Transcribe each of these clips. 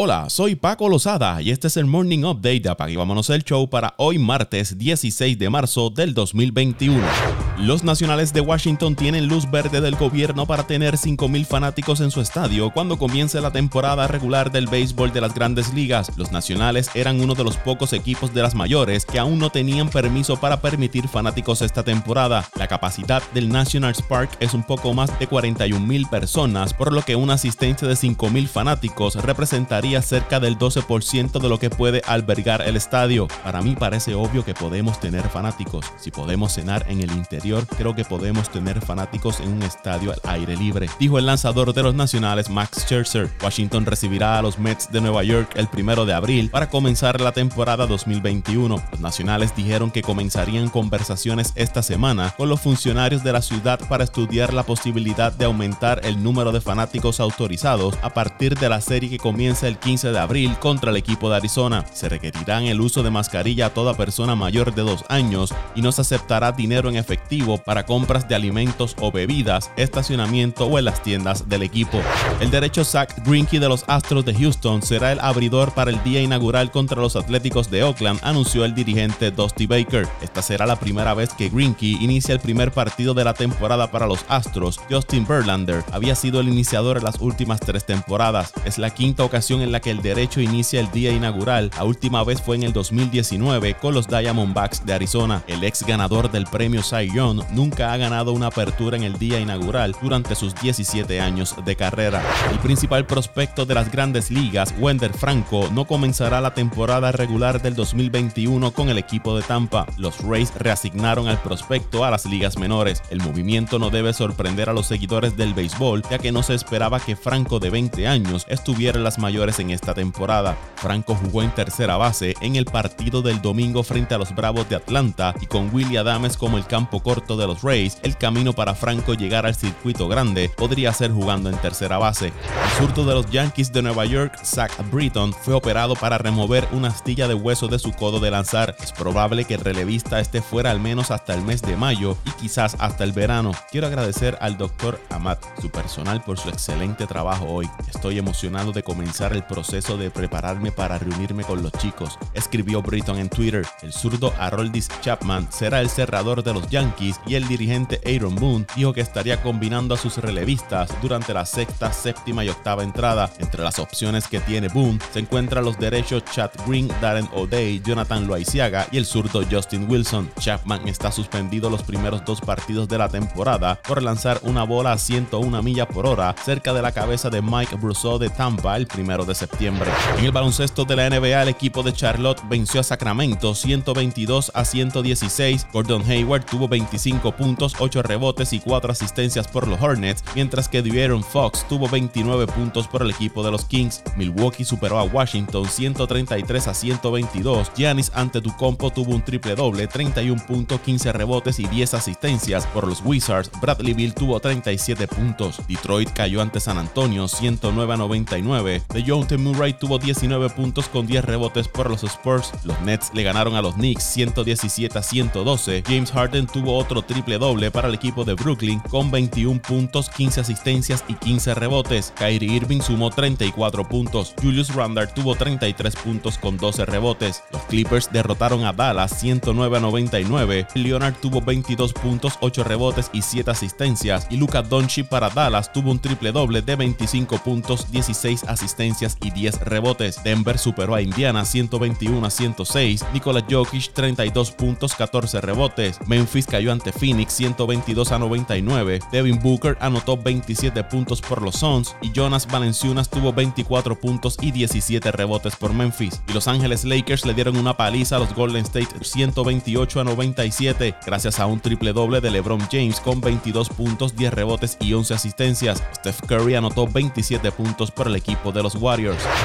Hola, soy Paco Lozada y este es el Morning Update de Apague Vámonos el Show para hoy martes 16 de marzo del 2021. Los nacionales de Washington tienen luz verde del gobierno para tener 5.000 fanáticos en su estadio cuando comience la temporada regular del béisbol de las grandes ligas. Los nacionales eran uno de los pocos equipos de las mayores que aún no tenían permiso para permitir fanáticos esta temporada. La capacidad del Nationals Park es un poco más de 41.000 personas, por lo que una asistencia de 5.000 fanáticos representaría cerca del 12% de lo que puede albergar el estadio. Para mí parece obvio que podemos tener fanáticos. Si podemos cenar en el interior, creo que podemos tener fanáticos en un estadio al aire libre, dijo el lanzador de los nacionales Max Scherzer. Washington recibirá a los Mets de Nueva York el primero de abril para comenzar la temporada 2021. Los nacionales dijeron que comenzarían conversaciones esta semana con los funcionarios de la ciudad para estudiar la posibilidad de aumentar el número de fanáticos autorizados a partir de la serie que comienza el 15 de abril contra el equipo de Arizona. Se requerirán el uso de mascarilla a toda persona mayor de dos años y no se aceptará dinero en efectivo para compras de alimentos o bebidas, estacionamiento o en las tiendas del equipo. El derecho Zach Greinke de los Astros de Houston será el abridor para el día inaugural contra los Atléticos de Oakland, anunció el dirigente Dusty Baker. Esta será la primera vez que Greinke inicia el primer partido de la temporada para los Astros. Justin Verlander había sido el iniciador en las últimas tres temporadas. Es la quinta ocasión en la que el derecho inicia el día inaugural. La última vez fue en el 2019 con los Diamondbacks de Arizona. El ex ganador del premio Cy Young nunca ha ganado una apertura en el día inaugural durante sus 17 años de carrera. El principal prospecto de las grandes ligas, Wender Franco, no comenzará la temporada regular del 2021 con el equipo de Tampa. Los Rays reasignaron al prospecto a las ligas menores. El movimiento no debe sorprender a los seguidores del béisbol, ya que no se esperaba que Franco de 20 años estuviera en las mayores en esta temporada. Franco jugó en tercera base en el partido del domingo frente a los Bravos de Atlanta y con Willie Adames como el campo corto de los Rays, el camino para Franco llegar al circuito grande podría ser jugando en tercera base. El surto de los Yankees de Nueva York, Zach Britton, fue operado para remover una astilla de hueso de su codo de lanzar. Es probable que el relevista esté fuera al menos hasta el mes de mayo y quizás hasta el verano. Quiero agradecer al doctor Amat, su personal, por su excelente trabajo hoy. Estoy emocionado de comenzar el proceso de prepararme para reunirme con los chicos, escribió Britton en Twitter. El zurdo Haroldis Chapman será el cerrador de los Yankees y el dirigente Aaron Boone dijo que estaría combinando a sus relevistas durante la sexta, séptima y octava entrada. Entre las opciones que tiene Boone se encuentran los derechos Chad Green, Darren O'Day, Jonathan Loaiziaga y el zurdo Justin Wilson. Chapman está suspendido los primeros dos partidos de la temporada por lanzar una bola a 101 millas por hora cerca de la cabeza de Mike Brousseau de Tampa el primero de septiembre. En el baloncesto de la NBA, el equipo de Charlotte venció a Sacramento 122 a 116. Gordon Hayward tuvo 25 puntos, 8 rebotes y 4 asistencias por los Hornets, mientras que De'Aaron Fox tuvo 29 puntos por el equipo de los Kings. Milwaukee superó a Washington 133 a 122. Giannis Antetokounmpo tuvo un triple doble, 31 puntos, 15 rebotes y 10 asistencias por los Wizards. Bradley Bill tuvo 37 puntos. Detroit cayó ante San Antonio 109 a 99. DeJounte Murray tuvo 19 puntos con 10 rebotes por los Spurs. Los Nets le ganaron a los Knicks 117 a 112. James Harden tuvo otro triple doble para el equipo de Brooklyn con 21 puntos, 15 asistencias y 15 rebotes. Kyrie Irving sumó 34 puntos. Julius Randle tuvo 33 puntos con 12 rebotes. Los Clippers derrotaron a Dallas 109 a 99. Leonard tuvo 22 puntos, 8 rebotes y 7 asistencias. Y Luka Doncic para Dallas tuvo un triple doble de 25 puntos, 16 asistencias y 10 rebotes. Denver superó a Indiana 121 a 106. Nikola Jokic 32 puntos, 14 rebotes. Memphis cayó ante Phoenix 122 a 99. Devin Booker anotó 27 puntos por los Suns y Jonas Valenciunas tuvo 24 puntos y 17 rebotes por Memphis. Y Los Ángeles Lakers le dieron una paliza a los Golden State 128 a 97 gracias a un triple doble de LeBron James con 22 puntos, 10 rebotes y 11 asistencias. Steph Curry anotó 27 puntos por el equipo de los Warriors.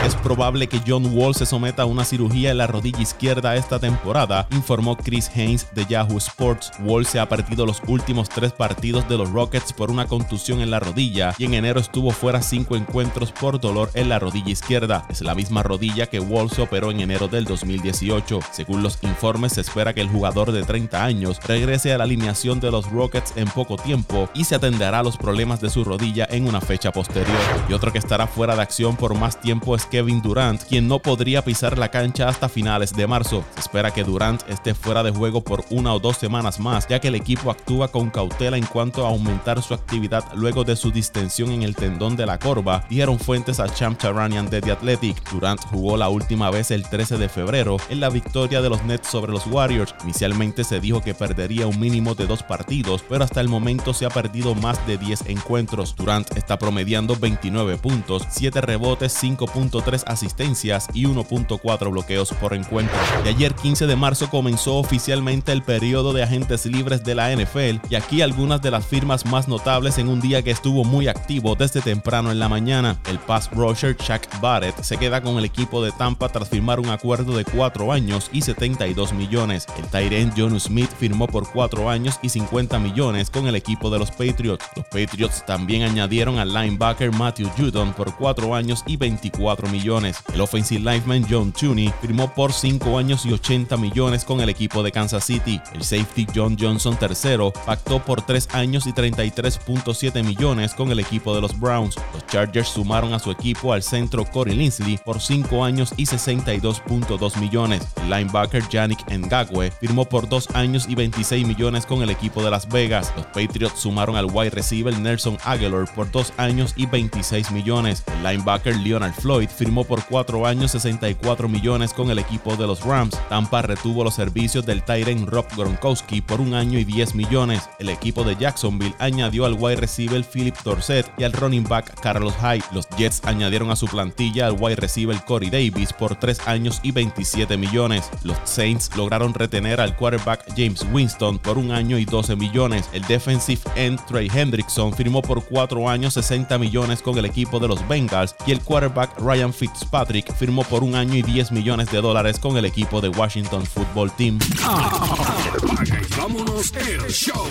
Es probable que John Wall se someta a una cirugía en la rodilla izquierda esta temporada, informó Chris Haynes de Yahoo Sports. Wall se ha perdido los últimos tres partidos de los Rockets por una contusión en la rodilla y en enero estuvo fuera cinco encuentros por dolor en la rodilla izquierda. Es la misma rodilla que Wall se operó en enero del 2018. Según los informes, se espera que el jugador de 30 años regrese a la alineación de los Rockets en poco tiempo y se atenderá a los problemas de su rodilla en una fecha posterior. Y otro que estará fuera de acción por más tiempo es Kevin Durant, quien no podría pisar la cancha hasta finales de marzo. Se espera que Durant esté fuera de juego por una o dos semanas más, ya que el equipo actúa con cautela en cuanto a aumentar su actividad luego de su distensión en el tendón de la corva, dijeron fuentes a Champ Charanian de The Athletic. Durant jugó la última vez el 13 de febrero en la victoria de los Nets sobre los Warriors. Inicialmente se dijo que perdería un mínimo de dos partidos, pero hasta el momento se ha perdido más de 10 encuentros. Durant está promediando 29 puntos, 7 rebotes, 5.3 asistencias y 1.4 bloqueos por encuentro. De ayer 15 de marzo comenzó oficialmente el periodo de agentes libres de la NFL y aquí algunas de las firmas más notables en un día que estuvo muy activo desde temprano en la mañana. El pass rusher Chuck Barrett se queda con el equipo de Tampa tras firmar un acuerdo de 4 años y 72 millones. El Tyrant John Smith firmó por 4 años y 50 millones con el equipo de los Patriots. Los Patriots también añadieron al linebacker Matthew Judon por 4 años y 24 millones. El offensive lineman John Tooney firmó por 5 años y 80 millones con el equipo de Kansas City. El safety John Johnson III pactó por 3 años y 33.7 millones con el equipo de los Browns. Los Chargers sumaron a su equipo al centro Corey Linsley por 5 años y 62.2 millones. El linebacker Yannick Ngakwe firmó por 2 años y 26 millones con el equipo de Las Vegas. Los Patriots sumaron al wide receiver Nelson Aguilar por 2 años y 26 millones. El linebacker Floyd firmó por 4 años 64 millones con el equipo de los Rams. Tampa retuvo los servicios del Tyren Rob Gronkowski por un año y 10 millones. El equipo de Jacksonville añadió al wide receiver Philip Dorset y al running back Carlos Hyde. Los Jets añadieron a su plantilla al wide receiver Corey Davis por 3 años y 27 millones. Los Saints lograron retener al quarterback James Winston por un año y 12 millones. El defensive end Trey Hendrickson firmó por 4 años 60 millones con el equipo de los Bengals y el quarterback Ryan Fitzpatrick firmó por un año y 10 millones de dólares con el equipo de Washington Football Team. vámonos el show.